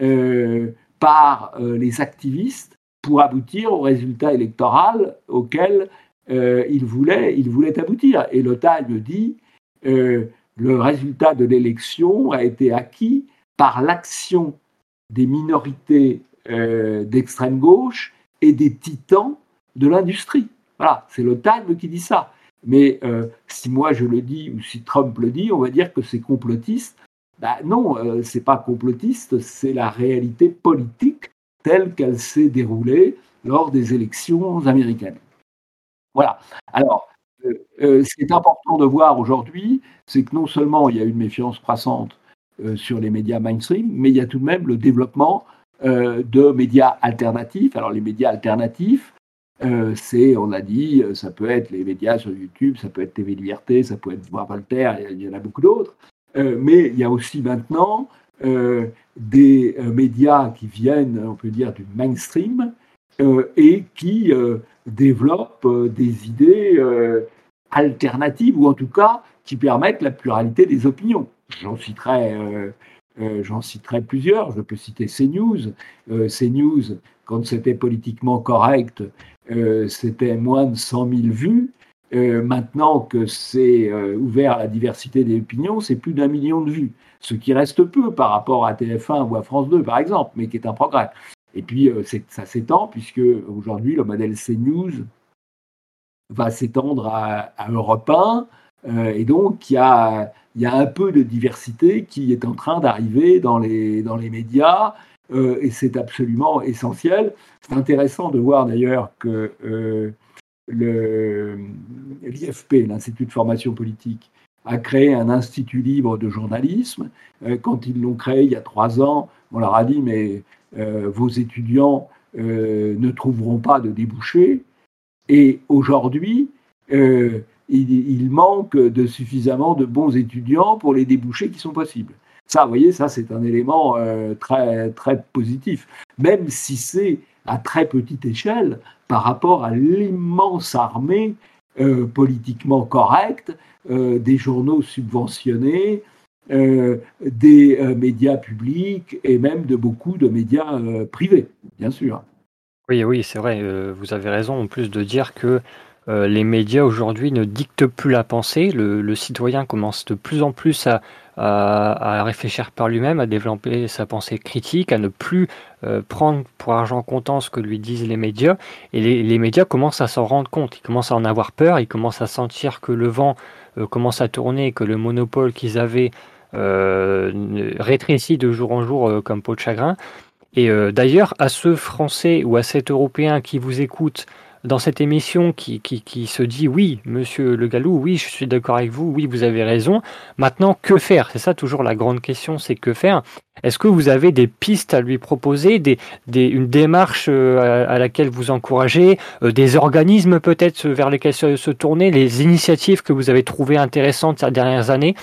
B: euh, par euh, les activistes, pour aboutir au résultat électoral auquel il, voulait, il voulait aboutir. Et le Time dit le résultat de l'élection a été acquis par l'action des minorités d'extrême gauche et des titans de l'industrie. Voilà, c'est le Time qui dit ça. Mais si moi je le dis ou si Trump le dit, on va dire que c'est complotiste. Ben non, c'est pas complotiste, c'est la réalité politique telle qu'elle s'est déroulée lors des élections américaines. Voilà. Alors, ce qui est important de voir aujourd'hui, c'est que non seulement il y a une méfiance croissante sur les médias mainstream, mais il y a tout de même le développement de médias alternatifs. Alors, les médias alternatifs, euh, c'est, on a dit, euh, ça peut être les médias sur YouTube, ça peut être TV Liberté, ça peut être Voir Voltaire, il y en a beaucoup d'autres. Euh, mais il y a aussi maintenant des médias qui viennent, on peut dire, du mainstream et qui développent des idées alternatives ou en tout cas qui permettent la pluralité des opinions. J'en citerai citerai plusieurs. Je peux citer CNews. CNews, quand c'était politiquement correct, c'était moins de 100 000 vues. Euh, maintenant que c'est euh, ouvert à la diversité des opinions, c'est plus d'un million de vues, ce qui reste peu par rapport à TF1 ou à France 2, par exemple, mais qui est un progrès. Et puis, ça s'étend, puisque aujourd'hui, le modèle CNews va s'étendre à, Europe 1, et donc il y, a, un peu de diversité qui est en train d'arriver dans les médias. Euh, et c'est absolument essentiel. C'est intéressant de voir d'ailleurs que euh, l'IFP, l'Institut de formation politique, a créé un institut libre de journalisme. Euh, quand ils l'ont créé il y a trois ans, on leur a dit mais vos étudiants ne trouveront pas de débouchés. Et aujourd'hui, il, il, manque de suffisamment de bons étudiants pour les débouchés qui sont possibles. Ça, vous voyez, ça c'est un élément euh, très, très positif, même si c'est à très petite échelle par rapport à l'immense armée euh, politiquement correcte euh, des journaux subventionnés, des médias publics et même de beaucoup de médias privés, bien sûr.
A: Oui, oui, c'est vrai, vous avez raison en plus de dire que les médias aujourd'hui ne dictent plus la pensée, le, citoyen commence de plus en plus à, réfléchir par lui-même, à développer sa pensée critique, à ne plus euh, prendre pour argent comptant ce que lui disent les médias. Et les, médias commencent à s'en rendre compte, ils commencent à en avoir peur, ils commencent à sentir que le vent euh, commence à tourner, que le monopole qu'ils avaient euh, rétrécit de jour en jour comme peau de chagrin. Et d'ailleurs, à ceux Français ou à cet Européen qui vous écoutent, dans cette émission qui, qui, se dit oui, monsieur Le Gallou, oui, je suis d'accord avec vous, oui, vous avez raison. Maintenant, que faire? C'est ça toujours la grande question, c'est que faire Est-ce que vous avez des pistes à lui proposer, une démarche euh, à, laquelle vous encouragez, euh, des organismes peut-être vers lesquels se, tourner, les initiatives que vous avez trouvées intéressantes ces dernières années?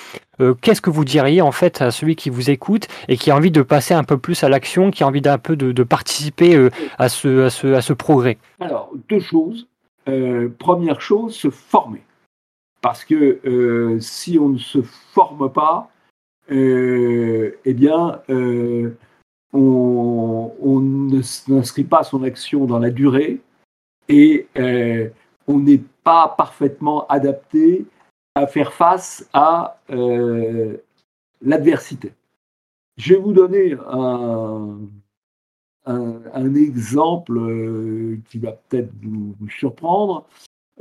A: Euh, qu'est-ce que vous diriez en fait à celui qui vous écoute et qui a envie de passer un peu plus à l'action, qui a envie d'un peu de, participer euh, à, ce, progrès?
B: Alors, deux choses. Euh, première chose, se former. Parce que si on ne se forme pas, eh bien, on, on n'inscrit pas son action dans la durée et on n'est pas parfaitement adapté à faire face à euh, l'adversité. Je vais vous donner un, exemple euh, qui va peut-être vous, surprendre.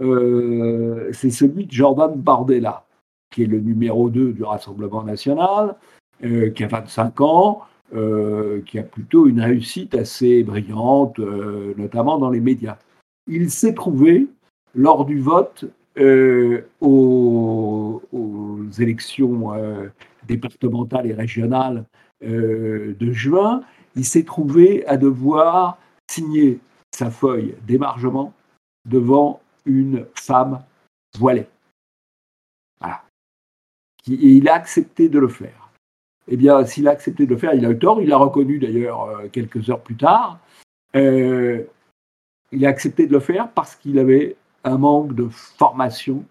B: Euh, c'est celui de Jordan Bardella, qui est le numéro 2 du Rassemblement national, qui a 25 ans, qui a plutôt une réussite assez brillante, notamment dans les médias. Il s'est trouvé, lors du vote, euh, aux, élections euh, départementales et régionales euh, de juin, il s'est trouvé à devoir signer sa feuille d'émargement devant une femme voilée. Et il a accepté de le faire. Eh bien, s'il a accepté de le faire, il a eu tort. Il l'a reconnu d'ailleurs quelques heures plus tard. il a accepté de le faire parce qu'il avait un manque de formation,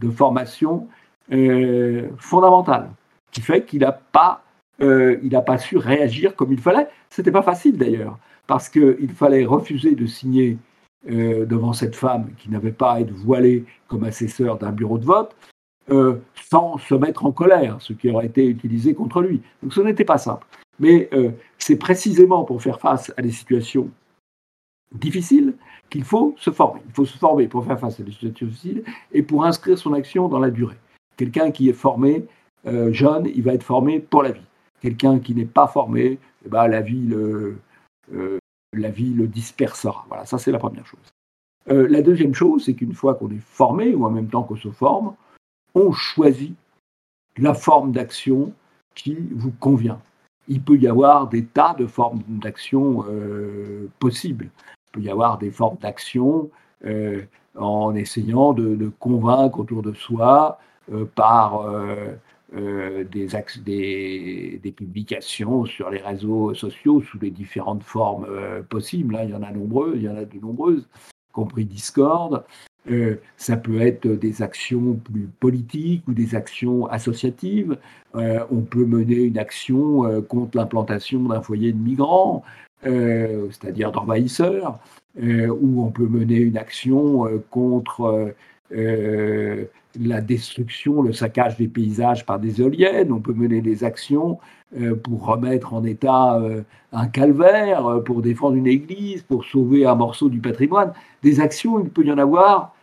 B: de formation euh, fondamentale, qui fait qu'il n'a pas, euh, su réagir comme il fallait. C'était pas facile d'ailleurs, parce qu'il fallait refuser de signer euh, devant cette femme qui n'avait pas à être voilée comme assesseur d'un bureau de vote, sans se mettre en colère, ce qui aurait été utilisé contre lui. Donc ce n'était pas simple. Mais c'est précisément pour faire face à des situations difficiles qu'il faut se former. Il faut se former pour faire face à des situations difficiles et pour inscrire son action dans la durée. Quelqu'un qui est formé euh, jeune, il va être formé pour la vie. Quelqu'un qui n'est pas formé, eh ben, la, vie le, euh, la vie le dispersera. Voilà, ça c'est la première chose. Euh, la deuxième chose, c'est qu'une fois qu'on est formé, ou en même temps qu'on se forme, on choisit la forme d'action qui vous convient. Il peut y avoir des tas de formes d'action possibles. Il peut y avoir des formes d'action en essayant de, convaincre autour de soi par euh, des, des, publications sur les réseaux sociaux sous les différentes formes euh, possibles. Hein. Il y en a nombreuses, il y en a de nombreuses, compris Discord. Euh, ça peut être des actions plus politiques ou des actions associatives. on peut mener une action contre l'implantation d'un foyer de migrants, c'est-à-dire d'envahisseurs, ou on peut mener une action contre la destruction, le saccage des paysages par des éoliennes, on peut mener des actions euh, pour remettre en état euh, un calvaire, euh, pour défendre une église, pour sauver un morceau du patrimoine. Des actions, il peut y en avoir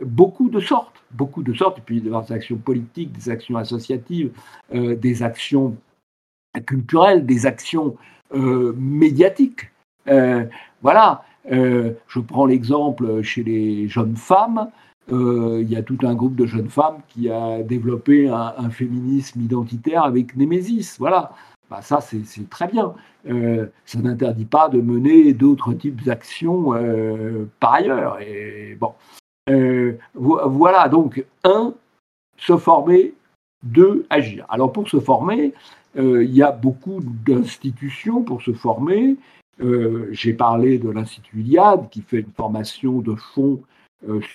B: beaucoup de sortes, beaucoup de sortes. Et puis y avoir des actions politiques, des actions associatives, des actions culturelles, des actions médiatiques. voilà, je prends l'exemple chez les jeunes femmes. Euh, il y a tout un groupe de jeunes femmes qui a développé un, féminisme identitaire avec Némésis. Voilà. Bah, ça, c'est très bien. Euh, ça n'interdit pas de mener d'autres types d'actions euh, par ailleurs. Et bon. voilà, donc, un, se former, deux, agir. Alors, pour se former, il y a beaucoup d'institutions pour se former. J'ai parlé de l'Institut Iliade qui fait une formation de fond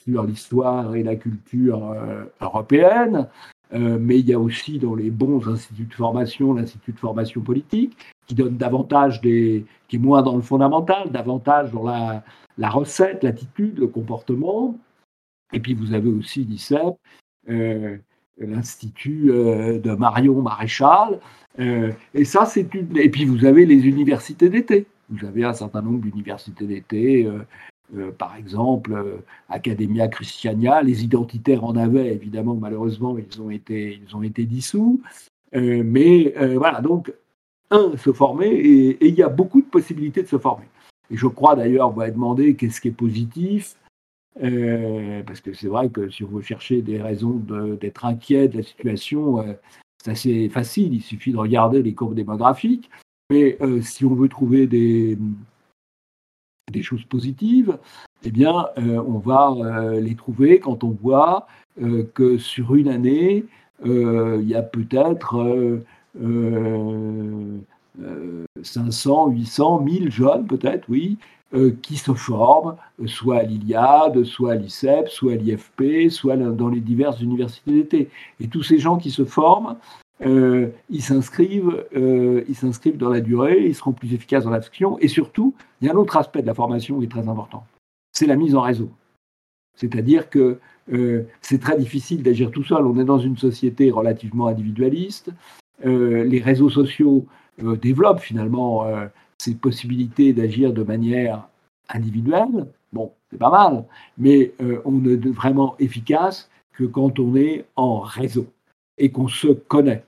B: sur l'histoire et la culture euh, européenne, euh, mais il y a aussi dans les bons instituts de formation l'Institut de formation politique, qui donne davantage des, qui est moins dans le fondamental, davantage dans la, la recette, l'attitude, le comportement. Et puis vous avez aussi l'ICEP, l'Institut de Marion Maréchal. et ça, c'est une. Et puis vous avez les universités d'été. Vous avez un certain nombre d'universités d'été, euh, par exemple, euh, Academia Christiania, les identitaires en avaient, évidemment, malheureusement, ils ont été, ils ont été dissous. Euh, mais voilà, donc, un, se former, et, il y a beaucoup de possibilités de se former. Et je crois d'ailleurs, vous avez demandé qu'est-ce qui est positif, parce que c'est vrai que si on veut chercher des raisons d'être inquiet de la situation, c'est assez facile, il suffit de regarder les courbes démographiques. Mais si on veut trouver des, des choses positives, eh bien, euh, on va euh, les trouver quand on voit euh, que sur une année, il y a peut-être 500, 800, 1000 jeunes, peut-être, oui, qui se forment, soit à l'Iliade, soit à l'ICEP, soit à l'IFP, soit dans les diverses universités d'été. Et tous ces gens qui se forment, euh, ils s'inscrivent, euh, ils s'inscrivent dans la durée, ils seront plus efficaces dans l'action. Et surtout, il y a un autre aspect de la formation qui est très important, c'est la mise en réseau. C'est-à-dire que euh, c'est très difficile d'agir tout seul. On est dans une société relativement individualiste. les réseaux sociaux développent finalement ces possibilités d'agir de manière individuelle. Bon, c'est pas mal, mais on est vraiment efficace que quand on est en réseau et qu'on se connaît.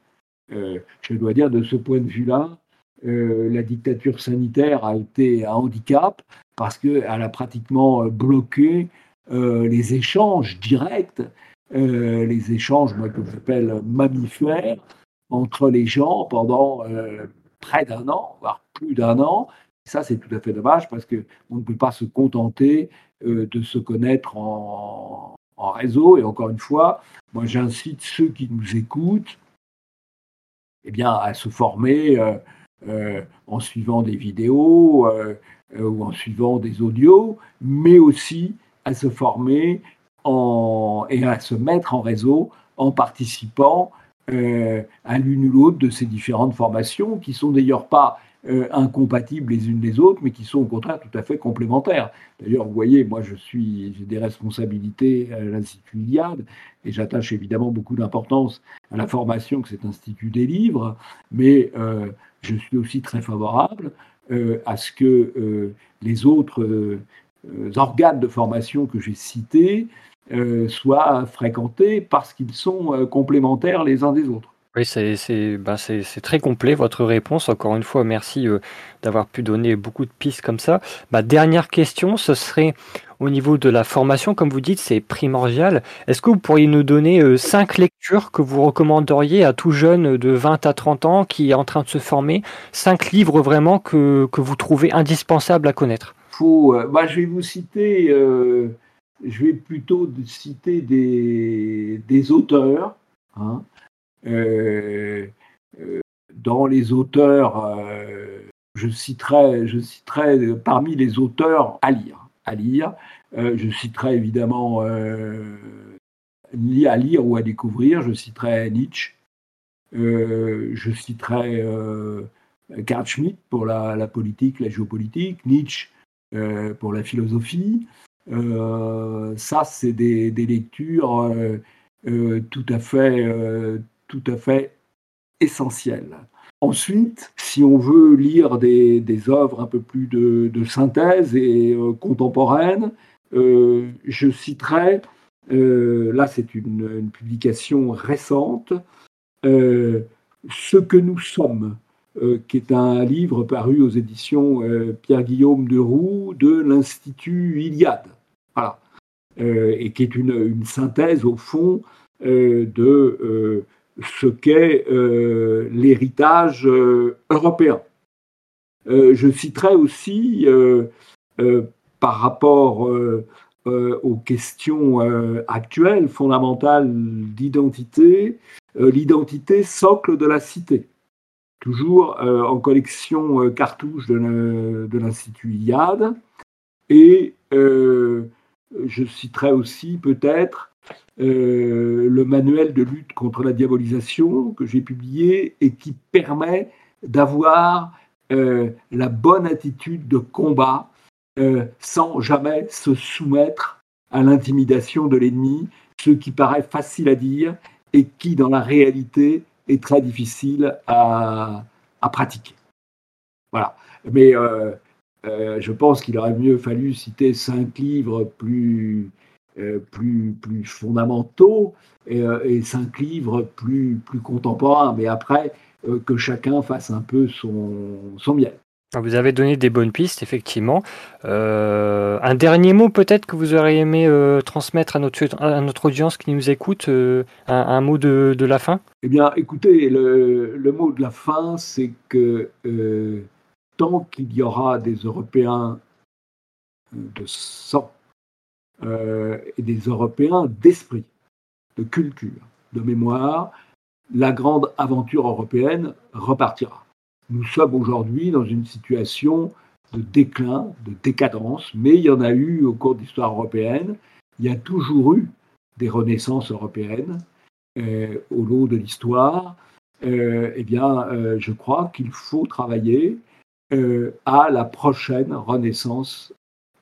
B: Euh, je dois dire, de ce point de vue-là, euh, la dictature sanitaire a été un handicap parce qu'elle a pratiquement bloqué euh, les échanges directs, les échanges moi, que j'appelle mammifères, entre les gens pendant près d'un an, voire plus d'un an. Ça, c'est tout à fait dommage parce qu'on ne peut pas se contenter de se connaître en réseau. Et encore une fois, moi j'incite ceux qui nous écoutent eh bien, à se former euh, euh, en suivant des vidéos euh, ou en suivant des audios, mais aussi à se former en, et à se mettre en réseau en participant à l'une ou l'autre de ces différentes formations qui sont d'ailleurs pas incompatibles les unes les autres, mais qui sont au contraire tout à fait complémentaires. D'ailleurs, vous voyez, moi, je suis, j'ai des responsabilités à l'Institut Iliade, et j'attache évidemment beaucoup d'importance à la formation que cet institut délivre, mais euh, je suis aussi très favorable euh, à ce que euh, les autres organes de formation que j'ai cités soient fréquentés parce qu'ils sont complémentaires les uns des autres.
A: Oui, c'est très complet votre réponse. Encore une fois, merci d'avoir pu donner beaucoup de pistes comme ça. Ma dernière question, ce serait au niveau de la formation, comme vous dites, c'est primordial. Est-ce que vous pourriez nous donner euh, cinq lectures que vous recommanderiez à tout jeune de 20 à 30 ans qui est en train de se former? Cinq livres vraiment que, que vous trouvez indispensables à connaître
B: Faut, euh, bah, Je vais vous citer, euh, je vais plutôt citer des, des auteurs. Hein. Dans les auteurs, je citerai, je citerai parmi les auteurs à lire à lire. Euh, je citerai évidemment euh, à lire ou à découvrir. Je citerai Nietzsche. Euh, je citerai Karl Schmitt pour la, politique, la géopolitique. Nietzsche pour la philosophie. ça, c'est des, lectures tout à fait, tout à fait essentielles. Ensuite, si on veut lire des, œuvres un peu plus de, synthèse et euh, contemporaines, euh, je citerai, euh, là c'est une, publication récente, Ce que nous sommes, qui est un livre paru aux éditions Pierre-Guillaume de Roux de l'Institut Iliade. Voilà. et qui est une, synthèse au fond de ce qu'est euh, l'héritage euh, européen. Euh, je citerai aussi, par rapport aux questions actuelles, fondamentales d'identité, l'identité socle de la cité. Toujours en collection cartouche de l'Institut Iliade. Et je citerai aussi peut-être le manuel de lutte contre la diabolisation que j'ai publié et qui permet d'avoir euh, la bonne attitude de combat euh, sans jamais se soumettre à l'intimidation de l'ennemi, ce qui paraît facile à dire et qui dans la réalité est très difficile à, à pratiquer. Voilà. Mais je pense qu'il aurait mieux fallu citer cinq livres plus, euh, plus, plus fondamentaux et, euh, et, cinq livres plus, plus contemporains. Mais après, euh, que chacun fasse un peu son, son miel.
A: Vous avez donné des bonnes pistes, effectivement. un dernier mot peut-être que vous auriez aimé transmettre à notre, à notre audience qui nous écoute, un, mot de, de, la fin?
B: Eh bien, écoutez, le, le mot de la fin, c'est que tant qu'il y aura des Européens de sang euh, et des Européens d'esprit, de culture, de mémoire, la grande aventure européenne repartira. Nous sommes aujourd'hui dans une situation de déclin, de décadence, mais il y en a eu au cours de l'histoire européenne. Il y a toujours eu des renaissances européennes euh, au long de l'histoire. Euh, eh bien, euh, je crois qu'il faut travailler à la prochaine renaissance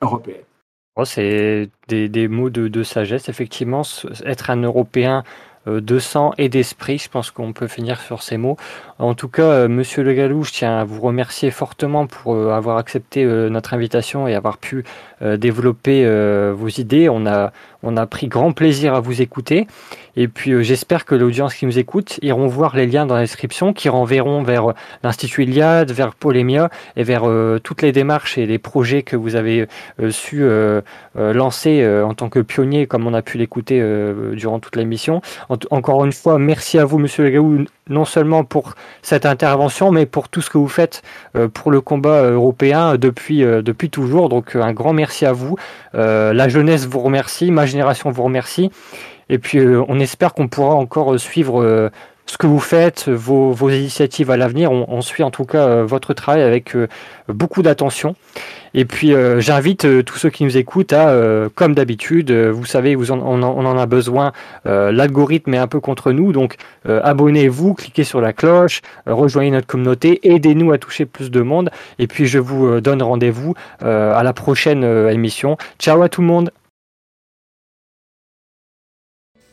B: européenne.
A: Oh, c'est des, mots de, sagesse, effectivement. Être un Européen euh, de sang et d'esprit, je pense qu'on peut finir sur ces mots. En tout cas, euh, Monsieur Le Gallou, je tiens à vous remercier fortement pour euh, avoir accepté notre invitation et avoir pu développer vos idées. On a, on a pris grand plaisir à vous écouter. Et puis euh, j'espère que l'audience qui nous écoute iront voir les liens dans la description qui renverront vers euh, l'Institut Iliade, vers Polémia et vers euh, toutes les démarches et les projets que vous avez su lancer en tant que pionnier, comme on a pu l'écouter durant toute l'émission. encore une fois, merci à vous, Monsieur Legaou, non seulement pour cette intervention, mais pour tout ce que vous faites pour le combat européen depuis, depuis toujours. Donc un grand merci à vous. la jeunesse vous remercie, ma génération vous remercie. Et puis, euh, on espère qu'on pourra encore euh, suivre euh, ce que vous faites, vos, initiatives à l'avenir. On, suit en tout cas votre travail avec beaucoup d'attention. Et puis j'invite tous ceux qui nous écoutent à, comme d'habitude, vous savez, vous on, en, a besoin. L'algorithme est un peu contre nous, donc abonnez-vous, cliquez sur la cloche, rejoignez notre communauté, aidez-nous à toucher plus de monde. Et puis je vous donne rendez-vous à la prochaine émission. Ciao à tout le monde.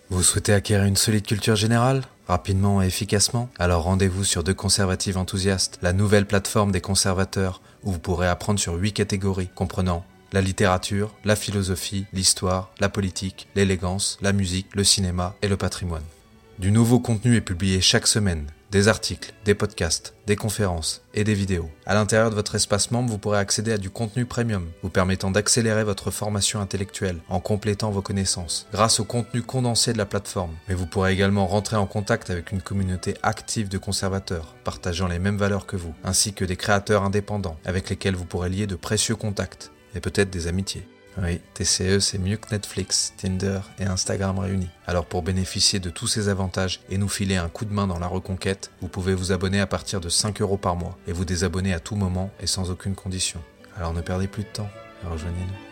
C: Vous souhaitez acquérir une solide culture générale? Rapidement et efficacement Alors rendez-vous sur Deux Conservatives Enthousiastes, la nouvelle plateforme des conservateurs où vous pourrez apprendre sur huit catégories comprenant la littérature, la philosophie, l'histoire, la politique, l'élégance, la musique, le cinéma et le patrimoine. Du nouveau contenu est publié chaque semaine, des articles, des podcasts, des conférences et des vidéos. À l'intérieur de votre espace membre, vous pourrez accéder à du contenu premium, vous permettant d'accélérer votre formation intellectuelle en complétant vos connaissances grâce au contenu condensé de la plateforme. Mais vous pourrez également rentrer en contact avec une communauté active de conservateurs, partageant les mêmes valeurs que vous, ainsi que des créateurs indépendants avec lesquels vous pourrez lier de précieux contacts et peut-être des amitiés. Oui, TCE, c'est mieux que Netflix, Tinder et Instagram réunis. Alors pour bénéficier de tous ces avantages et nous filer un coup de main dans la reconquête, vous pouvez vous abonner à partir de 5 euros par mois et vous désabonner à tout moment et sans aucune condition. Alors ne perdez plus de temps, rejoignez-nous.